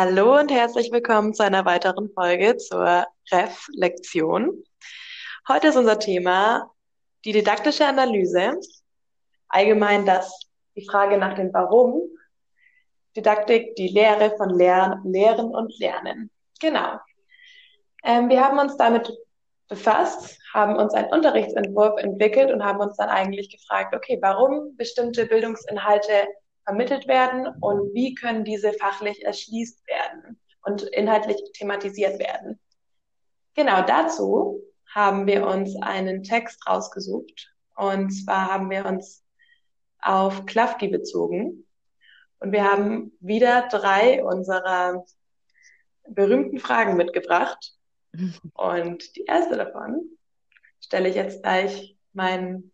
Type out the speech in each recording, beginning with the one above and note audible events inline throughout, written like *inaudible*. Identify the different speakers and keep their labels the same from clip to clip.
Speaker 1: Hallo und herzlich willkommen zu einer weiteren Folge zur Reflexion. Heute ist unser Thema die didaktische Analyse, allgemein das, die Frage nach dem Warum, Didaktik, die Lehre von Lern, Lehren und Lernen. Genau. Ähm, wir haben uns damit befasst, haben uns einen Unterrichtsentwurf entwickelt und haben uns dann eigentlich gefragt, okay, warum bestimmte Bildungsinhalte vermittelt werden und wie können diese fachlich erschließt werden und inhaltlich thematisiert werden. Genau dazu haben wir uns einen Text rausgesucht. Und zwar haben wir uns auf Klafki bezogen. Und wir haben wieder drei unserer berühmten Fragen mitgebracht. *laughs* Und die erste davon stelle ich jetzt gleich meinen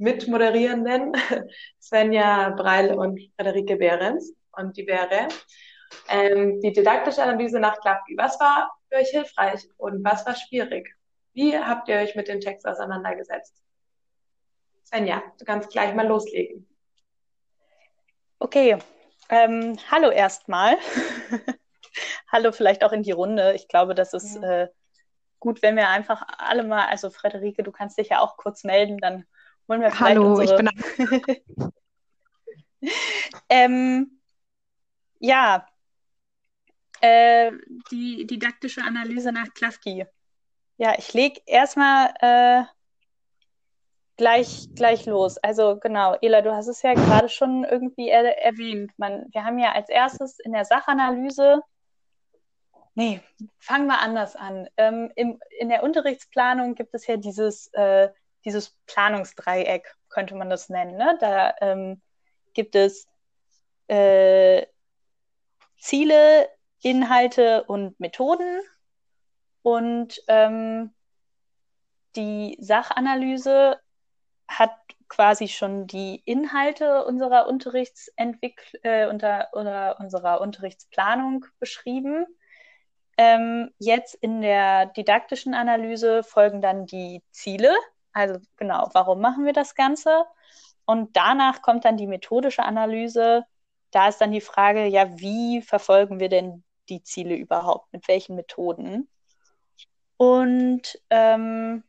Speaker 1: Mitmoderierenden, *laughs* Svenja Breil und Frederike Behrens. Und die wäre ähm, die didaktische Analyse nach Klapki. Was war für euch hilfreich und was war schwierig? Wie habt ihr euch mit dem Text auseinandergesetzt? Svenja, du kannst gleich mal loslegen.
Speaker 2: Okay, ähm, hallo erstmal. *laughs* hallo vielleicht auch in die Runde. Ich glaube, das ist ja. äh, gut, wenn wir einfach alle mal, also Frederike, du kannst dich ja auch kurz melden, dann wollen wir
Speaker 3: Hallo, unsere... ich bin. *laughs*
Speaker 2: ähm, ja, äh, die didaktische Analyse nach Klafki. Ja, ich lege erstmal äh, gleich, gleich los. Also genau, Ela, du hast es ja gerade schon irgendwie er erwähnt. Man, wir haben ja als erstes in der Sachanalyse, nee, fangen wir anders an. Ähm, im, in der Unterrichtsplanung gibt es ja dieses äh, dieses Planungsdreieck, könnte man das nennen. Ne? Da ähm, gibt es äh, Ziele, Inhalte und Methoden. Und ähm, die Sachanalyse hat quasi schon die Inhalte unserer Unterrichtsentwickl äh, unter, oder unserer Unterrichtsplanung beschrieben. Ähm, jetzt in der didaktischen Analyse folgen dann die Ziele, also genau, warum machen wir das Ganze? Und danach kommt dann die methodische Analyse. Da ist dann die Frage, ja, wie verfolgen wir denn die Ziele überhaupt? Mit welchen Methoden? Und ähm,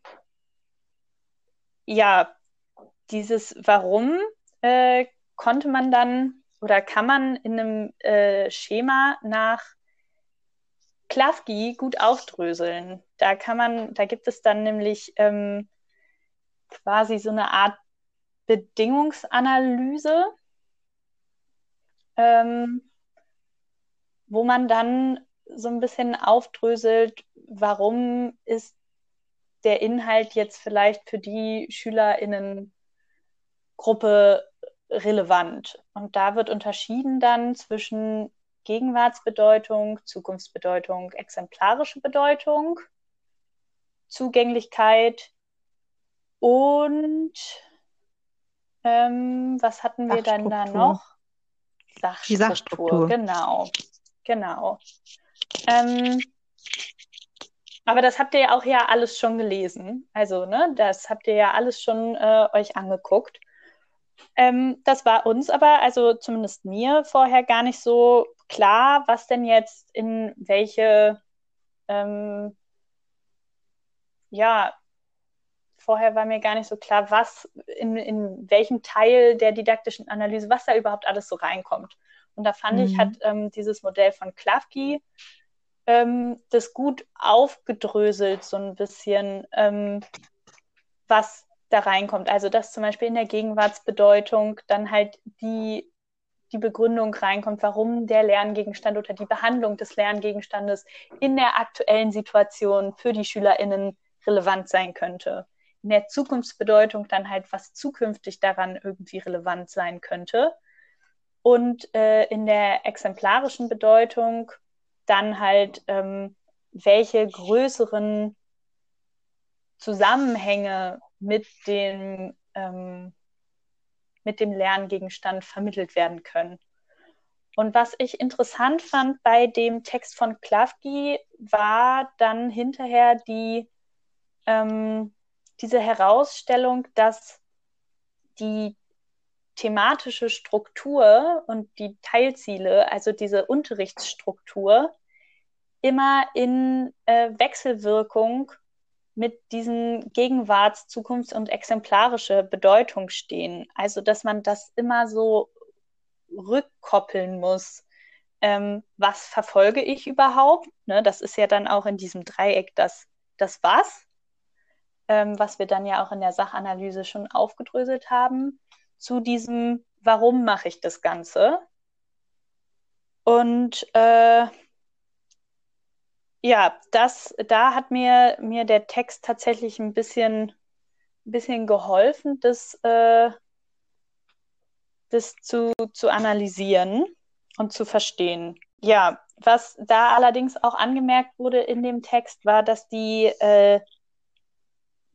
Speaker 2: ja, dieses Warum äh, konnte man dann oder kann man in einem äh, Schema nach Klafki gut aufdröseln. Da kann man, da gibt es dann nämlich ähm, quasi so eine Art Bedingungsanalyse, ähm, wo man dann so ein bisschen aufdröselt, warum ist der Inhalt jetzt vielleicht für die SchülerInnen-Gruppe relevant. Und da wird unterschieden dann zwischen Gegenwartsbedeutung, Zukunftsbedeutung, exemplarische Bedeutung, Zugänglichkeit, und ähm, was hatten wir dann da noch?
Speaker 3: Sachstruktur. Die Sachstruktur,
Speaker 2: genau. Genau. Ähm, aber das habt ihr ja auch ja alles schon gelesen. Also, ne, das habt ihr ja alles schon äh, euch angeguckt. Ähm, das war uns aber, also zumindest mir vorher gar nicht so klar, was denn jetzt in welche, ähm, ja, vorher war mir gar nicht so klar, was in, in welchem Teil der didaktischen Analyse, was da überhaupt alles so reinkommt. Und da fand mhm. ich, hat ähm, dieses Modell von Klafki ähm, das gut aufgedröselt, so ein bisschen, ähm, was da reinkommt. Also, dass zum Beispiel in der Gegenwartsbedeutung dann halt die, die Begründung reinkommt, warum der Lerngegenstand oder die Behandlung des Lerngegenstandes in der aktuellen Situation für die SchülerInnen relevant sein könnte der Zukunftsbedeutung dann halt, was zukünftig daran irgendwie relevant sein könnte. Und äh, in der exemplarischen Bedeutung dann halt, ähm, welche größeren Zusammenhänge mit dem, ähm, mit dem Lerngegenstand vermittelt werden können. Und was ich interessant fand bei dem Text von Klafki, war dann hinterher die, ähm, diese Herausstellung, dass die thematische Struktur und die Teilziele, also diese Unterrichtsstruktur, immer in äh, Wechselwirkung mit diesen Gegenwarts-, Zukunfts- und exemplarische Bedeutung stehen. Also, dass man das immer so rückkoppeln muss. Ähm, was verfolge ich überhaupt? Ne, das ist ja dann auch in diesem Dreieck das, das Was, ähm, was wir dann ja auch in der Sachanalyse schon aufgedröselt haben, zu diesem Warum mache ich das Ganze? Und äh, ja, das, da hat mir, mir der Text tatsächlich ein bisschen, bisschen geholfen, das, äh, das zu, zu analysieren und zu verstehen. Ja, was da allerdings auch angemerkt wurde in dem Text, war, dass die äh,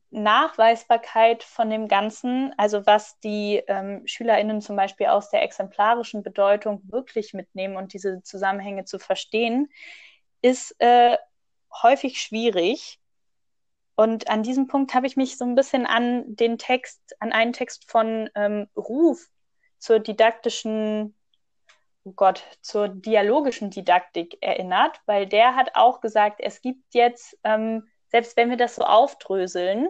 Speaker 2: Nachweisbarkeit von dem Ganzen, also was die ähm, SchülerInnen zum Beispiel aus der exemplarischen Bedeutung wirklich mitnehmen und diese Zusammenhänge zu verstehen, ist äh, häufig schwierig. Und an diesem Punkt habe ich mich so ein bisschen an den Text, an einen Text von ähm, Ruf zur didaktischen, oh Gott, zur dialogischen Didaktik erinnert, weil der hat auch gesagt, es gibt jetzt, ähm, selbst wenn wir das so aufdröseln,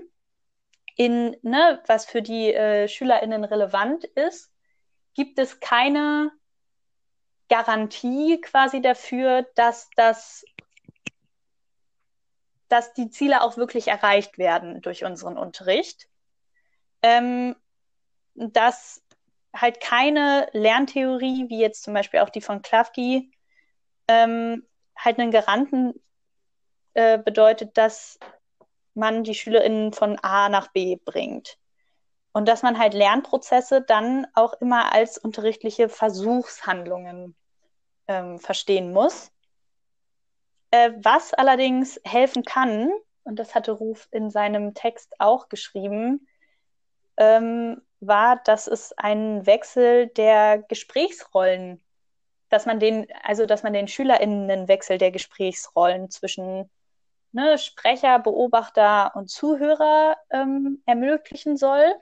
Speaker 2: in, ne, was für die äh, SchülerInnen relevant ist, gibt es keine Garantie quasi dafür, dass das dass die Ziele auch wirklich erreicht werden durch unseren Unterricht. Ähm, dass halt keine Lerntheorie, wie jetzt zum Beispiel auch die von Klafki, ähm, halt einen Garanten äh, bedeutet, dass man die SchülerInnen von A nach B bringt. Und dass man halt Lernprozesse dann auch immer als unterrichtliche Versuchshandlungen ähm, verstehen muss. Äh, was allerdings helfen kann, und das hatte Ruf in seinem Text auch geschrieben, ähm, war, dass es einen Wechsel der Gesprächsrollen, dass man den, also dass man den SchülerInnen einen Wechsel der Gesprächsrollen zwischen ne, Sprecher, Beobachter und Zuhörer ähm, ermöglichen soll.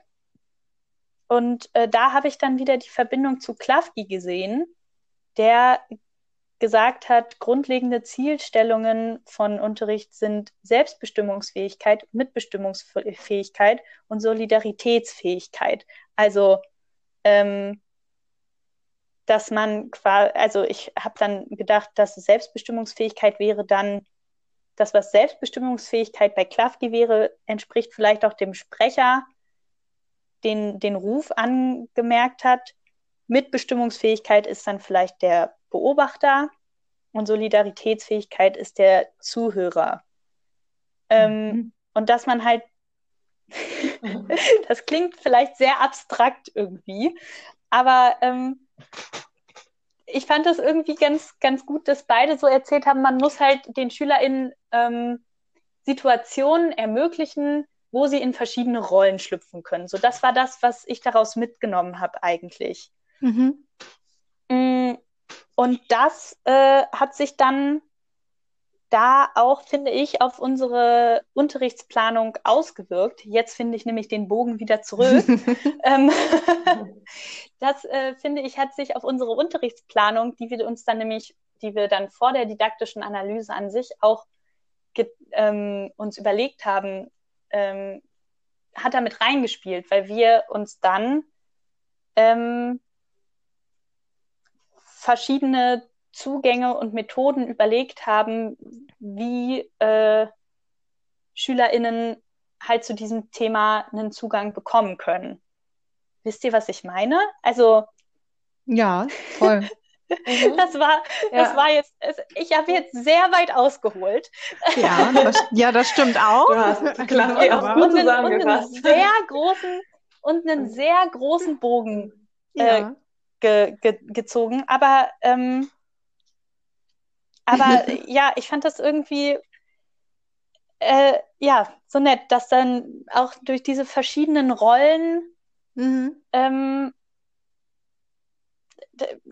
Speaker 2: Und äh, da habe ich dann wieder die Verbindung zu Klafki gesehen, der gesagt hat, grundlegende Zielstellungen von Unterricht sind Selbstbestimmungsfähigkeit, Mitbestimmungsfähigkeit und Solidaritätsfähigkeit. Also, ähm, dass man quasi, also ich habe dann gedacht, dass Selbstbestimmungsfähigkeit wäre dann das, was Selbstbestimmungsfähigkeit bei Klafki wäre, entspricht vielleicht auch dem Sprecher, den den Ruf angemerkt hat. Mitbestimmungsfähigkeit ist dann vielleicht der Beobachter und Solidaritätsfähigkeit ist der Zuhörer. Ähm, mhm. Und dass man halt, *laughs* *laughs* das klingt vielleicht sehr abstrakt irgendwie, aber ähm, ich fand das irgendwie ganz, ganz gut, dass beide so erzählt haben, man muss halt den SchülerInnen ähm, Situationen ermöglichen, wo sie in verschiedene Rollen schlüpfen können. So, das war das, was ich daraus mitgenommen habe eigentlich. Mhm. Mm, und das äh, hat sich dann da auch, finde ich, auf unsere Unterrichtsplanung ausgewirkt. Jetzt finde ich nämlich den Bogen wieder zurück. *laughs* ähm, *laughs* das, äh, finde ich, hat sich auf unsere Unterrichtsplanung, die wir uns dann nämlich, die wir dann vor der didaktischen Analyse an sich auch ähm, uns überlegt haben, ähm, hat damit reingespielt, weil wir uns dann ähm, verschiedene Zugänge und Methoden überlegt haben, wie äh, SchülerInnen halt zu diesem Thema einen Zugang bekommen können. Wisst ihr, was ich meine? Also.
Speaker 3: Ja, voll. *laughs*
Speaker 2: das war, ja. das war jetzt, ich habe jetzt sehr weit ausgeholt.
Speaker 3: Ja, das, ja, das stimmt auch. Du
Speaker 1: hast *laughs* klar, auch gut
Speaker 2: und, einen, und einen sehr großen und einen sehr großen Bogen äh, ja ge, ge, gezogen. Aber, ähm, aber *laughs* ja, ich fand das irgendwie äh, ja so nett, dass dann auch durch diese verschiedenen Rollen mhm. ähm,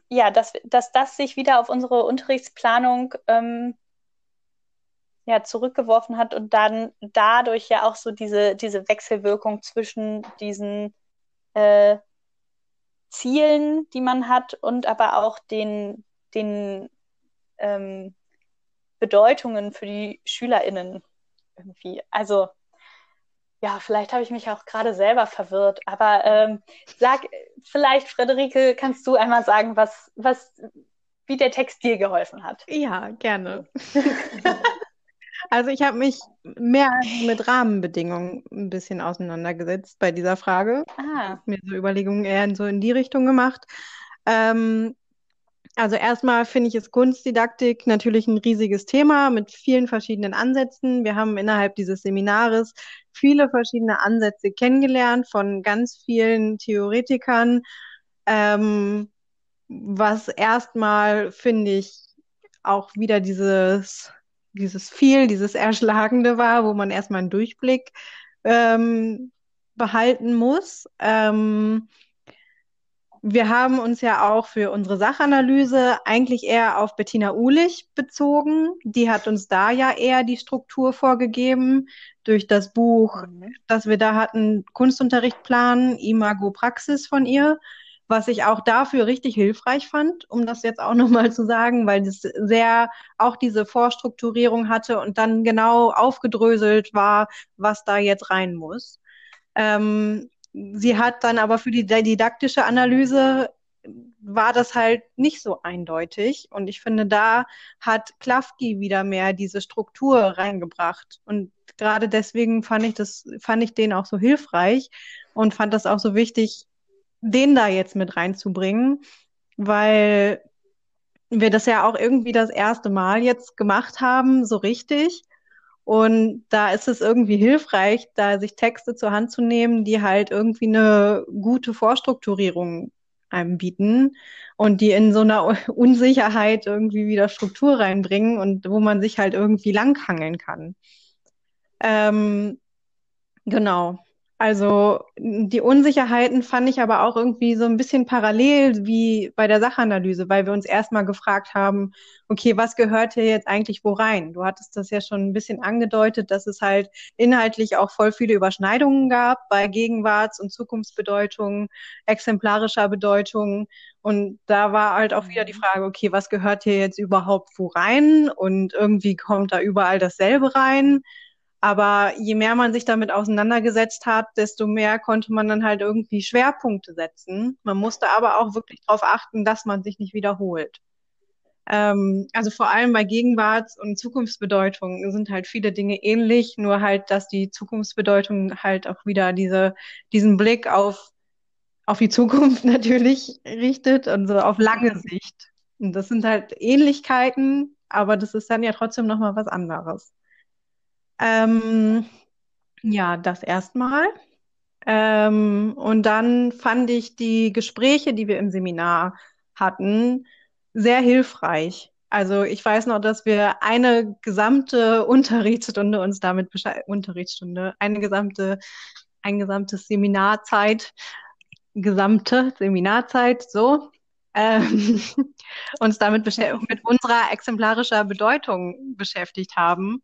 Speaker 2: ja, dass, dass das sich wieder auf unsere Unterrichtsplanung ähm, ja, zurückgeworfen hat und dann dadurch ja auch so diese, diese Wechselwirkung zwischen diesen äh, Zielen, die man hat und aber auch den, den ähm, Bedeutungen für die SchülerInnen irgendwie. Also ja, vielleicht habe ich mich auch gerade selber verwirrt, aber ähm, sag vielleicht, Friederike, kannst du einmal sagen, was, was, wie der Text dir geholfen hat?
Speaker 3: Ja, gerne. *laughs* also ich habe mich mehr mit Rahmenbedingungen ein bisschen auseinandergesetzt bei dieser Frage. Ah. Mir so Überlegungen eher so in die Richtung gemacht. Ähm, also erstmal finde ich es Kunstdidaktik natürlich ein riesiges Thema mit vielen verschiedenen Ansätzen. Wir haben innerhalb dieses Seminares viele verschiedene Ansätze kennengelernt von ganz vielen Theoretikern, ähm, was erstmal finde ich auch wieder dieses dieses viel, dieses Erschlagende war, wo man erstmal einen Durchblick ähm, behalten muss. Ähm, wir haben uns ja auch für unsere Sachanalyse eigentlich eher auf Bettina Uhlich bezogen. Die hat uns da ja eher die Struktur vorgegeben durch das Buch, mhm. das wir da hatten, Kunstunterricht planen, Imago Praxis von ihr, was ich auch dafür richtig hilfreich fand, um das jetzt auch *laughs* nochmal zu sagen, weil es sehr auch diese Vorstrukturierung hatte und dann genau aufgedröselt war, was da jetzt rein muss. Ähm, sie hat dann aber für die didaktische Analyse war das halt nicht so eindeutig. Und ich finde, da hat Klafki wieder mehr diese Struktur reingebracht. Und gerade deswegen fand ich das, fand ich den auch so hilfreich und fand das auch so wichtig, den da jetzt mit reinzubringen, weil wir das ja auch irgendwie das erste Mal jetzt gemacht haben, so richtig. Und da ist es irgendwie hilfreich, da sich Texte zur Hand zu nehmen, die halt irgendwie eine gute Vorstrukturierung einem bieten und die in so einer *laughs* Unsicherheit irgendwie wieder Struktur reinbringen und wo man sich halt irgendwie langhangeln kann. Ähm, genau. Also die Unsicherheiten fand ich aber auch irgendwie so ein bisschen parallel wie bei der Sachanalyse, weil wir uns erstmal gefragt haben, okay, was gehört hier jetzt eigentlich wo rein? Du hattest das ja schon ein bisschen angedeutet, dass es halt inhaltlich auch voll viele Überschneidungen gab bei Gegenwarts- und Zukunftsbedeutungen, exemplarischer Bedeutung. Und da war halt auch wieder die mhm. Frage, okay, was gehört hier jetzt überhaupt wo rein? Und irgendwie kommt da überall dasselbe rein. Aber je mehr man sich damit auseinandergesetzt hat, desto mehr konnte man dann halt irgendwie Schwerpunkte setzen. Man musste aber auch wirklich darauf achten, dass man sich nicht wiederholt. Ähm, also vor allem bei Gegenwarts- und Zukunftsbedeutungen sind halt viele Dinge ähnlich, nur halt, dass die Zukunftsbedeutung halt auch wieder diese, diesen Blick auf, auf die Zukunft *laughs* natürlich richtet und so auf lange Sicht. Und das sind halt Ähnlichkeiten, aber das ist dann ja trotzdem nochmal was anderes. Ähm, ja, das erstmal. Ähm, und dann fand ich die Gespräche, die wir im Seminar hatten, sehr hilfreich. Also ich weiß noch, dass wir eine gesamte Unterrichtsstunde uns damit Unterrichtsstunde, eine gesamte, ein gesamtes Seminarzeit, gesamte Seminarzeit, so, ähm, *laughs* uns damit mit unserer exemplarischer Bedeutung beschäftigt haben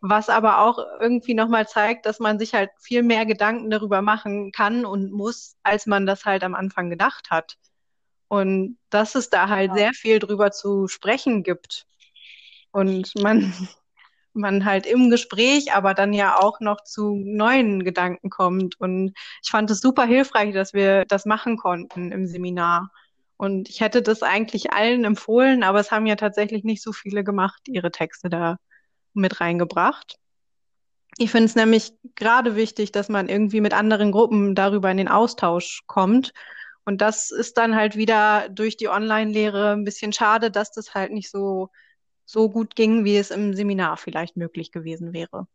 Speaker 3: was aber auch irgendwie nochmal zeigt, dass man sich halt viel mehr Gedanken darüber machen kann und muss, als man das halt am Anfang gedacht hat. Und dass es da halt ja. sehr viel drüber zu sprechen gibt. Und man, *laughs* man halt im Gespräch, aber dann ja auch noch zu neuen Gedanken kommt. Und ich fand es super hilfreich, dass wir das machen konnten im Seminar. Und ich hätte das eigentlich allen empfohlen, aber es haben ja tatsächlich nicht so viele gemacht, ihre Texte da mit reingebracht. Ich finde es nämlich gerade wichtig, dass man irgendwie mit anderen Gruppen darüber in den Austausch kommt. Und das ist dann halt wieder durch die Online-Lehre ein bisschen schade, dass das halt nicht so, so gut ging, wie es im Seminar vielleicht möglich gewesen wäre.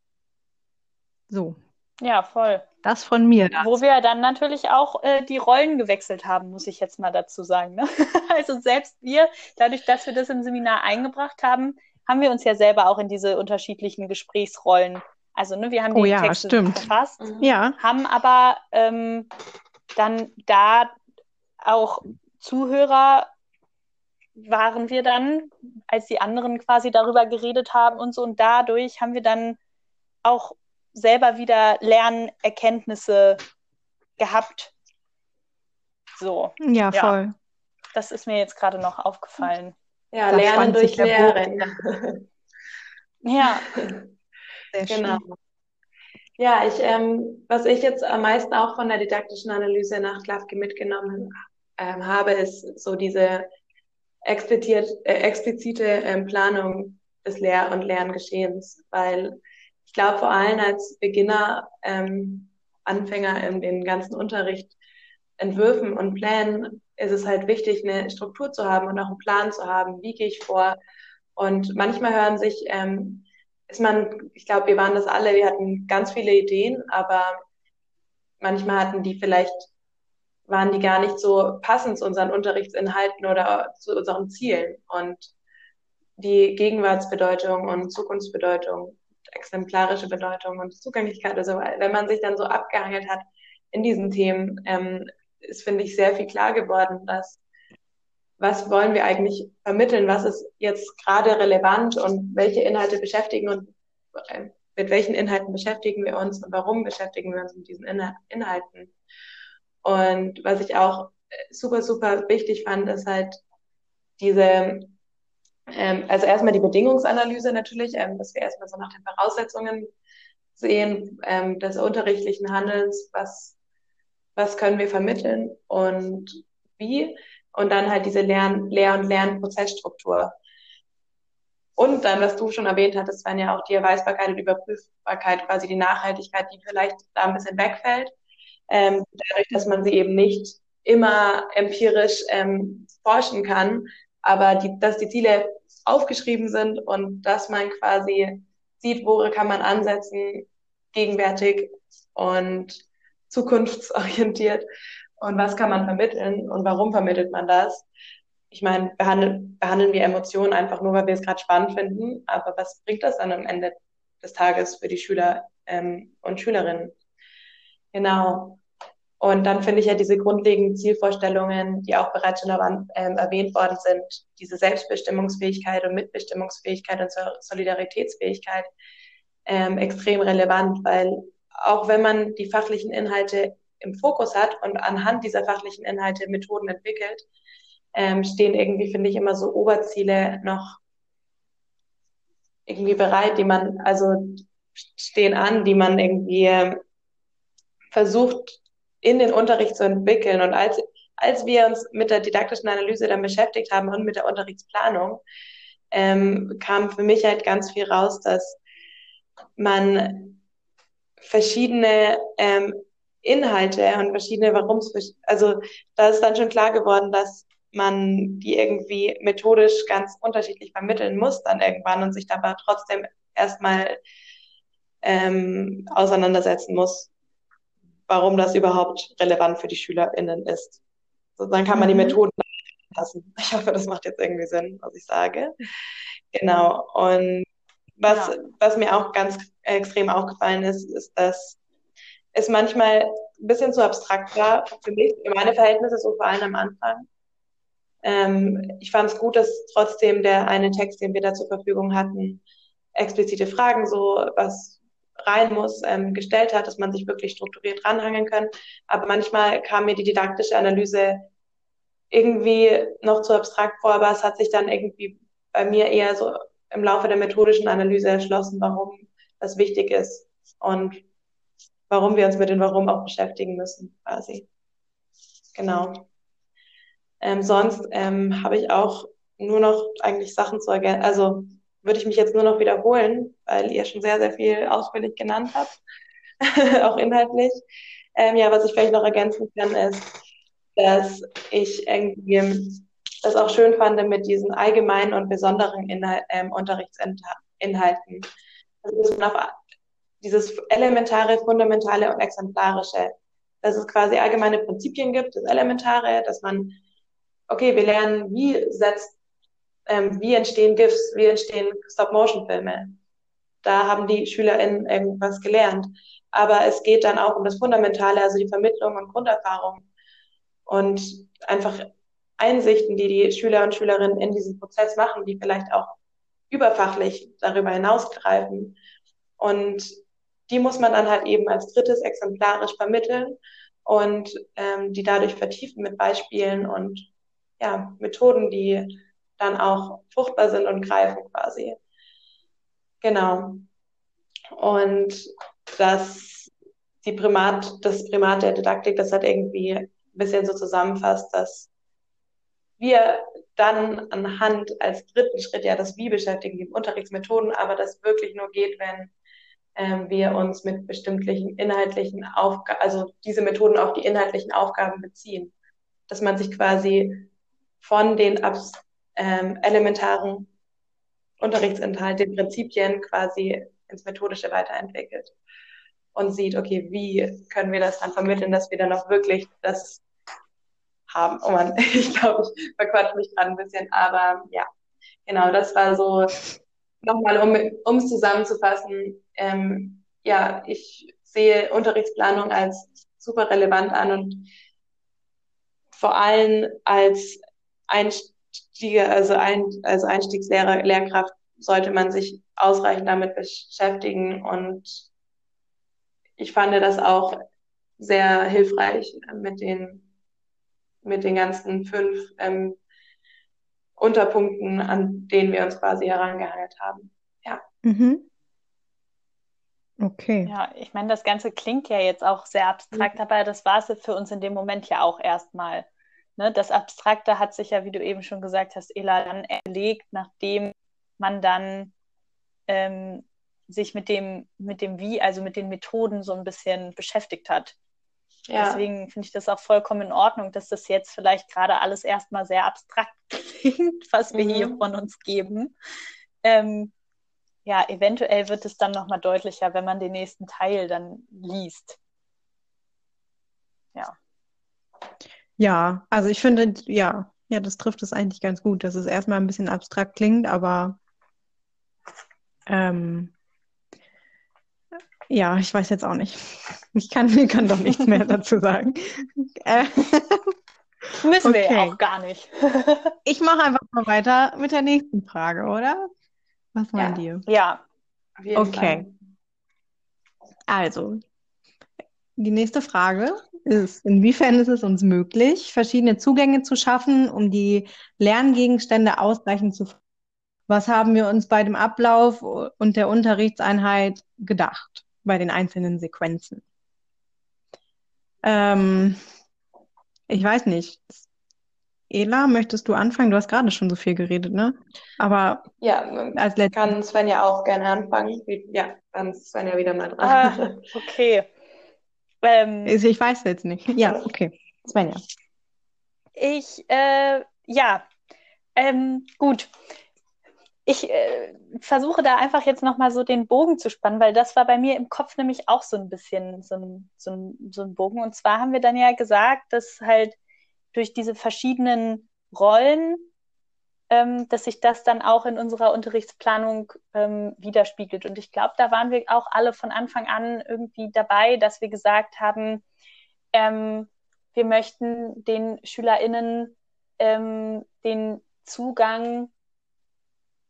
Speaker 3: So.
Speaker 2: Ja, voll.
Speaker 3: Das von mir. Dazu.
Speaker 2: Wo wir dann natürlich auch äh, die Rollen gewechselt haben, muss ich jetzt mal dazu sagen. Ne? *laughs* also selbst wir, dadurch, dass wir das im Seminar eingebracht haben, haben wir uns ja selber auch in diese unterschiedlichen Gesprächsrollen, also ne, wir haben die
Speaker 3: oh ja,
Speaker 2: Texte
Speaker 3: stimmt.
Speaker 2: verfasst,
Speaker 3: mhm. ja.
Speaker 2: haben aber ähm, dann da auch Zuhörer waren wir dann, als die anderen quasi darüber geredet haben und so. Und dadurch haben wir dann auch selber wieder Lernerkenntnisse gehabt. So.
Speaker 3: Ja, voll.
Speaker 2: Das ist mir jetzt gerade noch aufgefallen.
Speaker 1: Ja, da Lernen durch Lehren. *laughs*
Speaker 2: ja. *laughs*
Speaker 1: Sehr genau. Schön. Ja, ich, ähm, was ich jetzt am meisten auch von der didaktischen Analyse nach Klafke mitgenommen ähm, habe, ist so diese explizit, äh, explizite ähm, Planung des Lehr- und Lerngeschehens, weil ich glaube, vor allem als Beginner, ähm, Anfänger in den ganzen Unterricht, Entwürfen und Plänen ist es halt wichtig, eine Struktur zu haben und auch einen Plan zu haben, wie gehe ich vor. Und manchmal hören sich ähm, ist man, ich glaube, wir waren das alle, wir hatten ganz viele Ideen, aber manchmal hatten die vielleicht, waren die gar nicht so passend zu unseren Unterrichtsinhalten oder zu unseren Zielen. Und die Gegenwartsbedeutung und Zukunftsbedeutung, exemplarische Bedeutung und Zugänglichkeit, also wenn man sich dann so abgehangelt hat in diesen Themen, ähm, ist, finde ich, sehr viel klar geworden, dass was wollen wir eigentlich vermitteln, was ist jetzt gerade relevant und welche Inhalte beschäftigen und äh, mit welchen Inhalten beschäftigen wir uns und warum beschäftigen wir uns mit diesen Inhalten. Und was ich auch super, super wichtig fand, ist halt diese, ähm, also erstmal die Bedingungsanalyse natürlich, ähm, dass wir erstmal so nach den Voraussetzungen sehen ähm, des unterrichtlichen Handelns, was, was können wir vermitteln und wie? Und dann halt diese Lern-, Lehr- und Lernprozessstruktur. Und dann, was du schon erwähnt hattest, waren ja auch die Erweisbarkeit und Überprüfbarkeit, quasi die Nachhaltigkeit, die vielleicht da ein bisschen wegfällt, ähm, dadurch, dass man sie eben nicht immer empirisch ähm, forschen kann, aber die, dass die Ziele aufgeschrieben sind und dass man quasi sieht, wo kann man ansetzen, gegenwärtig. Und zukunftsorientiert und was kann man vermitteln und warum vermittelt man das? Ich meine, behandeln, behandeln wir Emotionen einfach nur, weil wir es gerade spannend finden, aber was bringt das dann am Ende des Tages für die Schüler ähm, und Schülerinnen? Genau. Und dann finde ich ja diese grundlegenden Zielvorstellungen, die auch bereits schon ähm, erwähnt worden sind, diese Selbstbestimmungsfähigkeit und Mitbestimmungsfähigkeit und Solidaritätsfähigkeit ähm, extrem relevant, weil auch wenn man die fachlichen Inhalte im Fokus hat und anhand dieser fachlichen Inhalte Methoden entwickelt, ähm, stehen irgendwie, finde ich, immer so Oberziele noch irgendwie bereit, die man, also stehen an, die man irgendwie ähm, versucht in den Unterricht zu entwickeln. Und als, als wir uns mit der didaktischen Analyse dann beschäftigt haben und mit der Unterrichtsplanung, ähm, kam für mich halt ganz viel raus, dass man verschiedene ähm, Inhalte und verschiedene Warums, also da ist dann schon klar geworden, dass man die irgendwie methodisch ganz unterschiedlich vermitteln muss dann irgendwann und sich dabei trotzdem erstmal ähm, auseinandersetzen muss, warum das überhaupt relevant für die SchülerInnen ist. So, dann kann man die mhm. Methoden anpassen. Ich hoffe, das macht jetzt irgendwie Sinn, was ich sage. Genau. Und was, ja. was mir auch ganz extrem aufgefallen ist, ist, dass es manchmal ein bisschen zu abstrakt war für mich, für meine Verhältnisse, so vor allem am Anfang. Ähm, ich fand es gut, dass trotzdem der eine Text, den wir da zur Verfügung hatten, explizite Fragen, so was rein muss, ähm, gestellt hat, dass man sich wirklich strukturiert ranhangeln kann. Aber manchmal kam mir die didaktische Analyse irgendwie noch zu abstrakt vor, aber es hat sich dann irgendwie bei mir eher so im Laufe der methodischen Analyse erschlossen, warum das wichtig ist. Und warum wir uns mit dem Warum auch beschäftigen müssen, quasi. Genau. Ähm, sonst ähm, habe ich auch nur noch eigentlich Sachen zu ergänzen. Also würde ich mich jetzt nur noch wiederholen, weil ihr schon sehr, sehr viel ausführlich genannt habt, *laughs* auch inhaltlich. Ähm, ja, was ich vielleicht noch ergänzen kann, ist, dass ich irgendwie das auch schön fand mit diesen allgemeinen und besonderen Inhal ähm, Unterrichtsinhalten. Also, dass man auf dieses elementare, fundamentale und exemplarische. Dass es quasi allgemeine Prinzipien gibt, das Elementare, dass man, okay, wir lernen, wie setzt, ähm, wie entstehen GIFs, wie entstehen Stop-Motion-Filme. Da haben die SchülerInnen irgendwas gelernt. Aber es geht dann auch um das Fundamentale, also die Vermittlung und Grunderfahrung und einfach Einsichten, die die Schüler und Schülerinnen in diesem Prozess machen, die vielleicht auch überfachlich darüber hinausgreifen. Und die muss man dann halt eben als drittes exemplarisch vermitteln und ähm, die dadurch vertiefen mit Beispielen und ja, Methoden, die dann auch fruchtbar sind und greifen quasi. Genau. Und das, die Primat, das Primat der Didaktik, das hat irgendwie ein bisschen so zusammenfasst, dass wir dann anhand als dritten Schritt ja das Wie beschäftigen, die Unterrichtsmethoden, aber das wirklich nur geht, wenn ähm, wir uns mit bestimmten inhaltlichen Aufgaben, also diese Methoden auf die inhaltlichen Aufgaben beziehen. Dass man sich quasi von den ähm, elementaren Unterrichtsinhalten, den Prinzipien quasi ins Methodische weiterentwickelt und sieht, okay, wie können wir das dann vermitteln, dass wir dann auch wirklich das haben. Oh man, *laughs* ich glaube, ich verquatsche mich gerade ein bisschen, aber ja, genau, das war so nochmal, um es zusammenzufassen, ähm, ja, ich sehe Unterrichtsplanung als super relevant an und vor allem als Einstieger, also, ein, also Einstiegslehrer, Lehrkraft sollte man sich ausreichend damit beschäftigen und ich fand das auch sehr hilfreich mit den mit den ganzen fünf ähm, Unterpunkten, an denen wir uns quasi herangehangelt haben. Ja.
Speaker 3: Mhm. Okay.
Speaker 2: Ja, ich meine, das Ganze klingt ja jetzt auch sehr abstrakt, mhm. aber das war es für uns in dem Moment ja auch erstmal. Ne? Das Abstrakte hat sich ja, wie du eben schon gesagt hast, Ela, dann erlegt, nachdem man dann ähm, sich mit dem, mit dem Wie, also mit den Methoden so ein bisschen beschäftigt hat. Ja. Deswegen finde ich das auch vollkommen in Ordnung, dass das jetzt vielleicht gerade alles erstmal sehr abstrakt *laughs* klingt, was wir mhm. hier von uns geben. Ähm, ja, eventuell wird es dann nochmal deutlicher, wenn man den nächsten Teil dann liest. Ja.
Speaker 3: Ja, also ich finde, ja, ja, das trifft es eigentlich ganz gut, dass es erstmal ein bisschen abstrakt klingt, aber ähm, ja, ich weiß jetzt auch nicht. Ich kann, ich kann doch nichts mehr dazu sagen. *laughs*
Speaker 2: Äh, Müssen okay. wir auch gar nicht. *laughs*
Speaker 3: ich mache einfach mal weiter mit der nächsten Frage, oder? Was meint
Speaker 2: ja.
Speaker 3: ihr?
Speaker 2: Ja.
Speaker 3: Okay. Also, die nächste Frage ist, inwiefern ist es uns möglich, verschiedene Zugänge zu schaffen, um die Lerngegenstände ausreichend zu Was haben wir uns bei dem Ablauf und der Unterrichtseinheit gedacht, bei den einzelnen Sequenzen? Ähm, ich weiß nicht. Ela, möchtest du anfangen? Du hast gerade schon so viel geredet, ne? Aber
Speaker 1: ja, als kann Sven ja auch gerne anfangen. Ja, dann ist Sven ja wieder mal dran. Ah, *laughs*
Speaker 2: okay.
Speaker 3: Ähm, ich weiß jetzt nicht. Ja, okay. Svenja.
Speaker 2: Ich, äh, ja, ähm, gut. Ich äh, versuche da einfach jetzt nochmal so den Bogen zu spannen, weil das war bei mir im Kopf nämlich auch so ein bisschen so ein, so ein, so ein Bogen. Und zwar haben wir dann ja gesagt, dass halt durch diese verschiedenen Rollen ähm, dass sich das dann auch in unserer Unterrichtsplanung ähm, widerspiegelt. Und ich glaube, da waren wir auch alle von Anfang an irgendwie dabei, dass wir gesagt haben, ähm, wir möchten den SchülerInnen ähm, den Zugang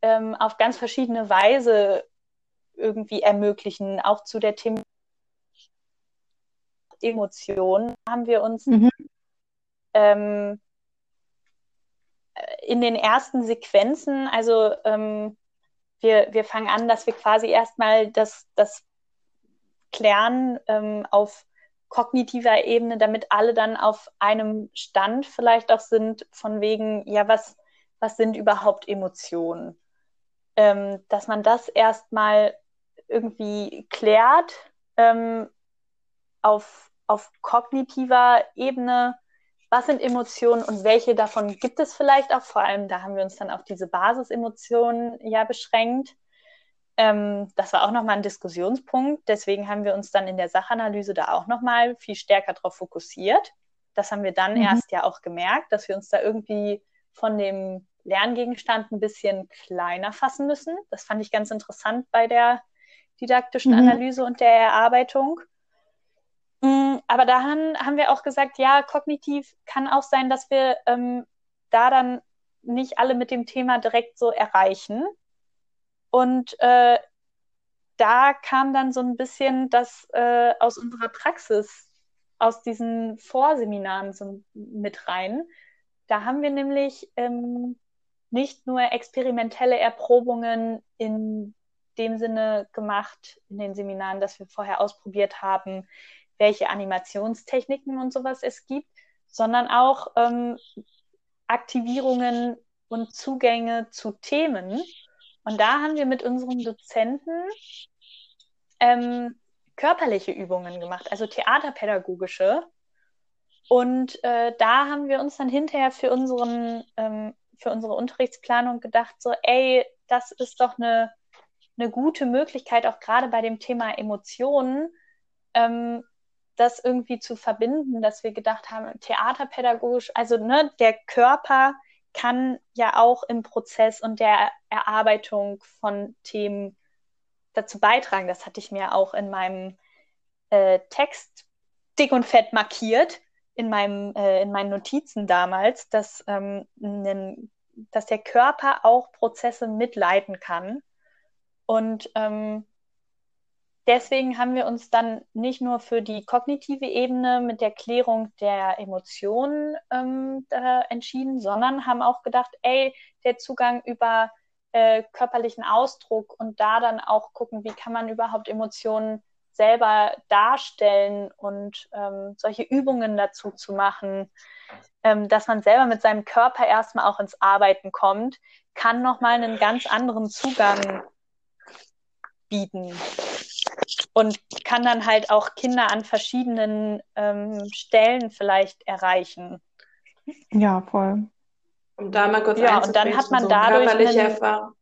Speaker 2: ähm, auf ganz verschiedene Weise irgendwie ermöglichen, auch zu der Thema Emotionen haben wir uns mhm. ähm, in den ersten Sequenzen, also ähm, wir, wir fangen an, dass wir quasi erstmal das, das klären ähm, auf kognitiver Ebene, damit alle dann auf einem Stand vielleicht auch sind, von wegen, ja, was, was sind überhaupt Emotionen? Ähm, dass man das erstmal irgendwie klärt ähm, auf, auf kognitiver Ebene was sind Emotionen und welche davon gibt es vielleicht auch? Vor allem, da haben wir uns dann auf diese Basisemotionen ja beschränkt. Ähm, das war auch nochmal ein Diskussionspunkt. Deswegen haben wir uns dann in der Sachanalyse da auch nochmal viel stärker darauf fokussiert. Das haben wir dann mhm. erst ja auch gemerkt, dass wir uns da irgendwie von dem Lerngegenstand ein bisschen kleiner fassen müssen. Das fand ich ganz interessant bei der didaktischen mhm. Analyse und der Erarbeitung. Mm, aber daran haben wir auch gesagt, ja, kognitiv kann auch sein, dass wir ähm, da dann nicht alle mit dem Thema direkt so erreichen. Und äh, da kam dann so ein bisschen das äh, aus unserer Praxis aus diesen Vorseminaren so mit rein. Da haben wir nämlich ähm, nicht nur experimentelle Erprobungen in dem Sinne gemacht in den Seminaren, dass wir vorher ausprobiert haben, welche Animationstechniken und sowas es gibt, sondern auch ähm, Aktivierungen und Zugänge zu Themen. Und da haben wir mit unseren Dozenten ähm, körperliche Übungen gemacht, also theaterpädagogische. Und äh, da haben wir uns dann hinterher für unseren ähm, für unsere Unterrichtsplanung gedacht, so, ey, das ist doch eine, eine gute Möglichkeit, auch gerade bei dem Thema Emotionen, ähm, das irgendwie zu verbinden, dass wir gedacht haben, theaterpädagogisch, also ne, der Körper kann ja auch im Prozess und der Erarbeitung von Themen dazu beitragen. Das hatte ich mir auch in meinem äh, Text dick und fett markiert, in, meinem, äh, in meinen Notizen damals, dass, ähm, nen, dass der Körper auch Prozesse mitleiten kann. Und ähm, deswegen haben wir uns dann nicht nur für die kognitive Ebene mit der Klärung der Emotionen ähm, entschieden, sondern haben auch gedacht, ey, der Zugang über äh, körperlichen Ausdruck und da dann auch gucken, wie kann man überhaupt Emotionen selber darstellen und ähm, solche Übungen dazu zu machen, ähm, dass man selber mit seinem Körper erstmal auch ins Arbeiten kommt, kann nochmal einen ganz anderen Zugang bieten und kann dann halt auch Kinder an verschiedenen ähm, Stellen vielleicht erreichen.
Speaker 3: Ja, voll.
Speaker 1: Um da mal kurz
Speaker 2: Ja, und dann hat man so dadurch
Speaker 1: körperliche Erfahrung.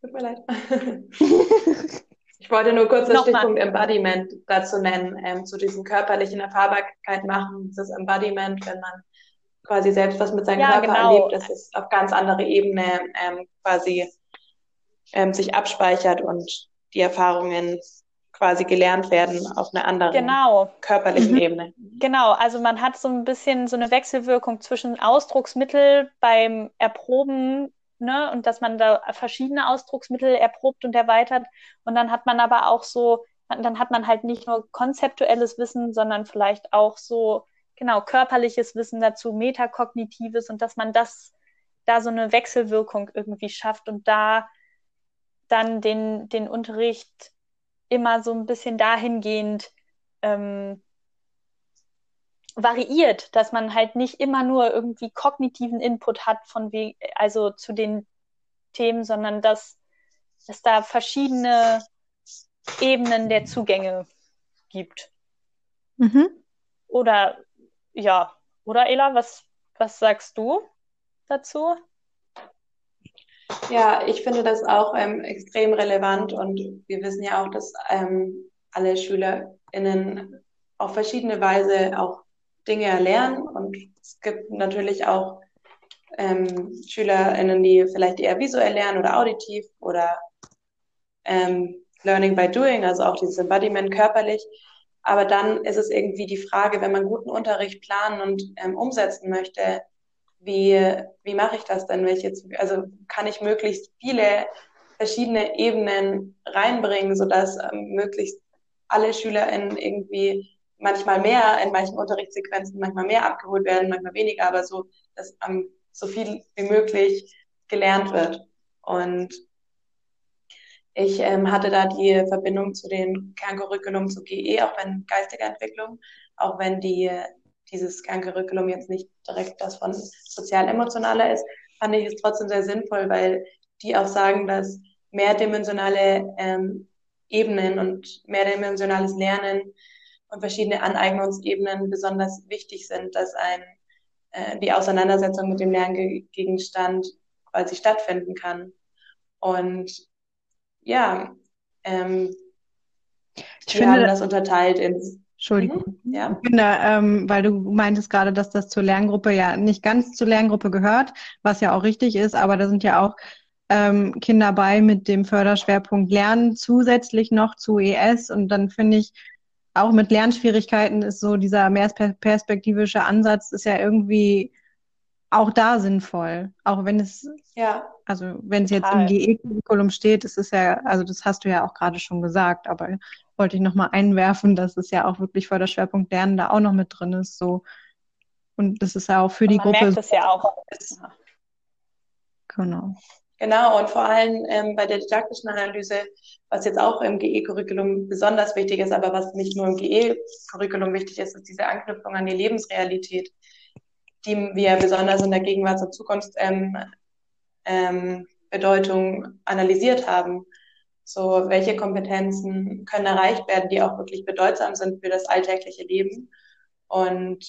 Speaker 1: Tut mir leid. *laughs* Ich wollte nur kurz den Stichpunkt Embodiment dazu nennen, ähm, zu diesen körperlichen Erfahrbarkeit machen, dieses Embodiment, wenn man quasi selbst was mit seinem ja, Körper genau. erlebt, dass es auf ganz andere Ebene ähm, quasi ähm, sich abspeichert und die Erfahrungen quasi gelernt werden auf einer anderen
Speaker 2: genau.
Speaker 1: körperlichen mhm. Ebene.
Speaker 2: Genau, also man hat so ein bisschen so eine Wechselwirkung zwischen Ausdrucksmittel beim Erproben ne, und dass man da verschiedene Ausdrucksmittel erprobt und erweitert. Und dann hat man aber auch so, dann hat man halt nicht nur konzeptuelles Wissen, sondern vielleicht auch so, genau, körperliches Wissen dazu, metakognitives und dass man das, da so eine Wechselwirkung irgendwie schafft und da dann den, den Unterricht immer so ein bisschen dahingehend ähm, variiert, dass man halt nicht immer nur irgendwie kognitiven Input hat von wie, also zu den Themen, sondern dass es da verschiedene Ebenen der Zugänge gibt. Mhm. Oder ja, oder Ela, was, was sagst du dazu?
Speaker 1: Ja, ich finde das auch ähm, extrem relevant und wir wissen ja auch, dass ähm, alle SchülerInnen auf verschiedene Weise auch Dinge erlernen und es gibt natürlich auch ähm, SchülerInnen, die vielleicht eher visuell lernen oder auditiv oder ähm, Learning by Doing, also auch dieses Embodiment körperlich. Aber dann ist es irgendwie die Frage, wenn man guten Unterricht planen und ähm, umsetzen möchte, wie, wie mache ich das denn? Welche, also kann ich möglichst viele verschiedene Ebenen reinbringen, sodass ähm, möglichst alle SchülerInnen irgendwie manchmal mehr in manchen Unterrichtssequenzen, manchmal mehr abgeholt werden, manchmal weniger, aber so, dass ähm, so viel wie möglich gelernt wird. Und ich ähm, hatte da die Verbindung zu den Kerncurriculum zu GE, auch wenn geistige Entwicklung, auch wenn die, dieses Kerncurriculum jetzt nicht direkt das von sozial-emotionaler ist, fand ich es trotzdem sehr sinnvoll, weil die auch sagen, dass mehrdimensionale ähm, Ebenen und mehrdimensionales Lernen und verschiedene Aneignungsebenen besonders wichtig sind, dass ein, äh, die Auseinandersetzung mit dem Lerngegenstand quasi stattfinden kann. Und ja, ähm, ich wir finde, haben das unterteilt in
Speaker 3: Entschuldigung. Mhm, ja. Ich finde, ähm, weil du meintest gerade, dass das zur Lerngruppe ja nicht ganz zur Lerngruppe gehört, was ja auch richtig ist, aber da sind ja auch ähm, Kinder bei mit dem Förderschwerpunkt Lernen zusätzlich noch zu ES und dann finde ich, auch mit Lernschwierigkeiten ist so dieser mehr perspektivische Ansatz ist ja irgendwie auch da sinnvoll. Auch wenn es, ja, also wenn es jetzt im GE-Curriculum steht, ist es ja, also das hast du ja auch gerade schon gesagt, aber wollte ich nochmal einwerfen, dass es ja auch wirklich Förderschwerpunkt Lernen da auch noch mit drin ist. So. Und das ist ja auch für die
Speaker 2: man
Speaker 3: Gruppe.
Speaker 2: Merkt es ja auch.
Speaker 3: Genau.
Speaker 1: Genau, und vor allem ähm, bei der didaktischen Analyse, was jetzt auch im GE-Curriculum besonders wichtig ist, aber was nicht nur im GE-Curriculum wichtig ist, ist diese Anknüpfung an die Lebensrealität die wir besonders in der Gegenwarts- und Zukunft ähm, ähm, Bedeutung analysiert haben. So, welche Kompetenzen können erreicht werden, die auch wirklich bedeutsam sind für das alltägliche Leben? Und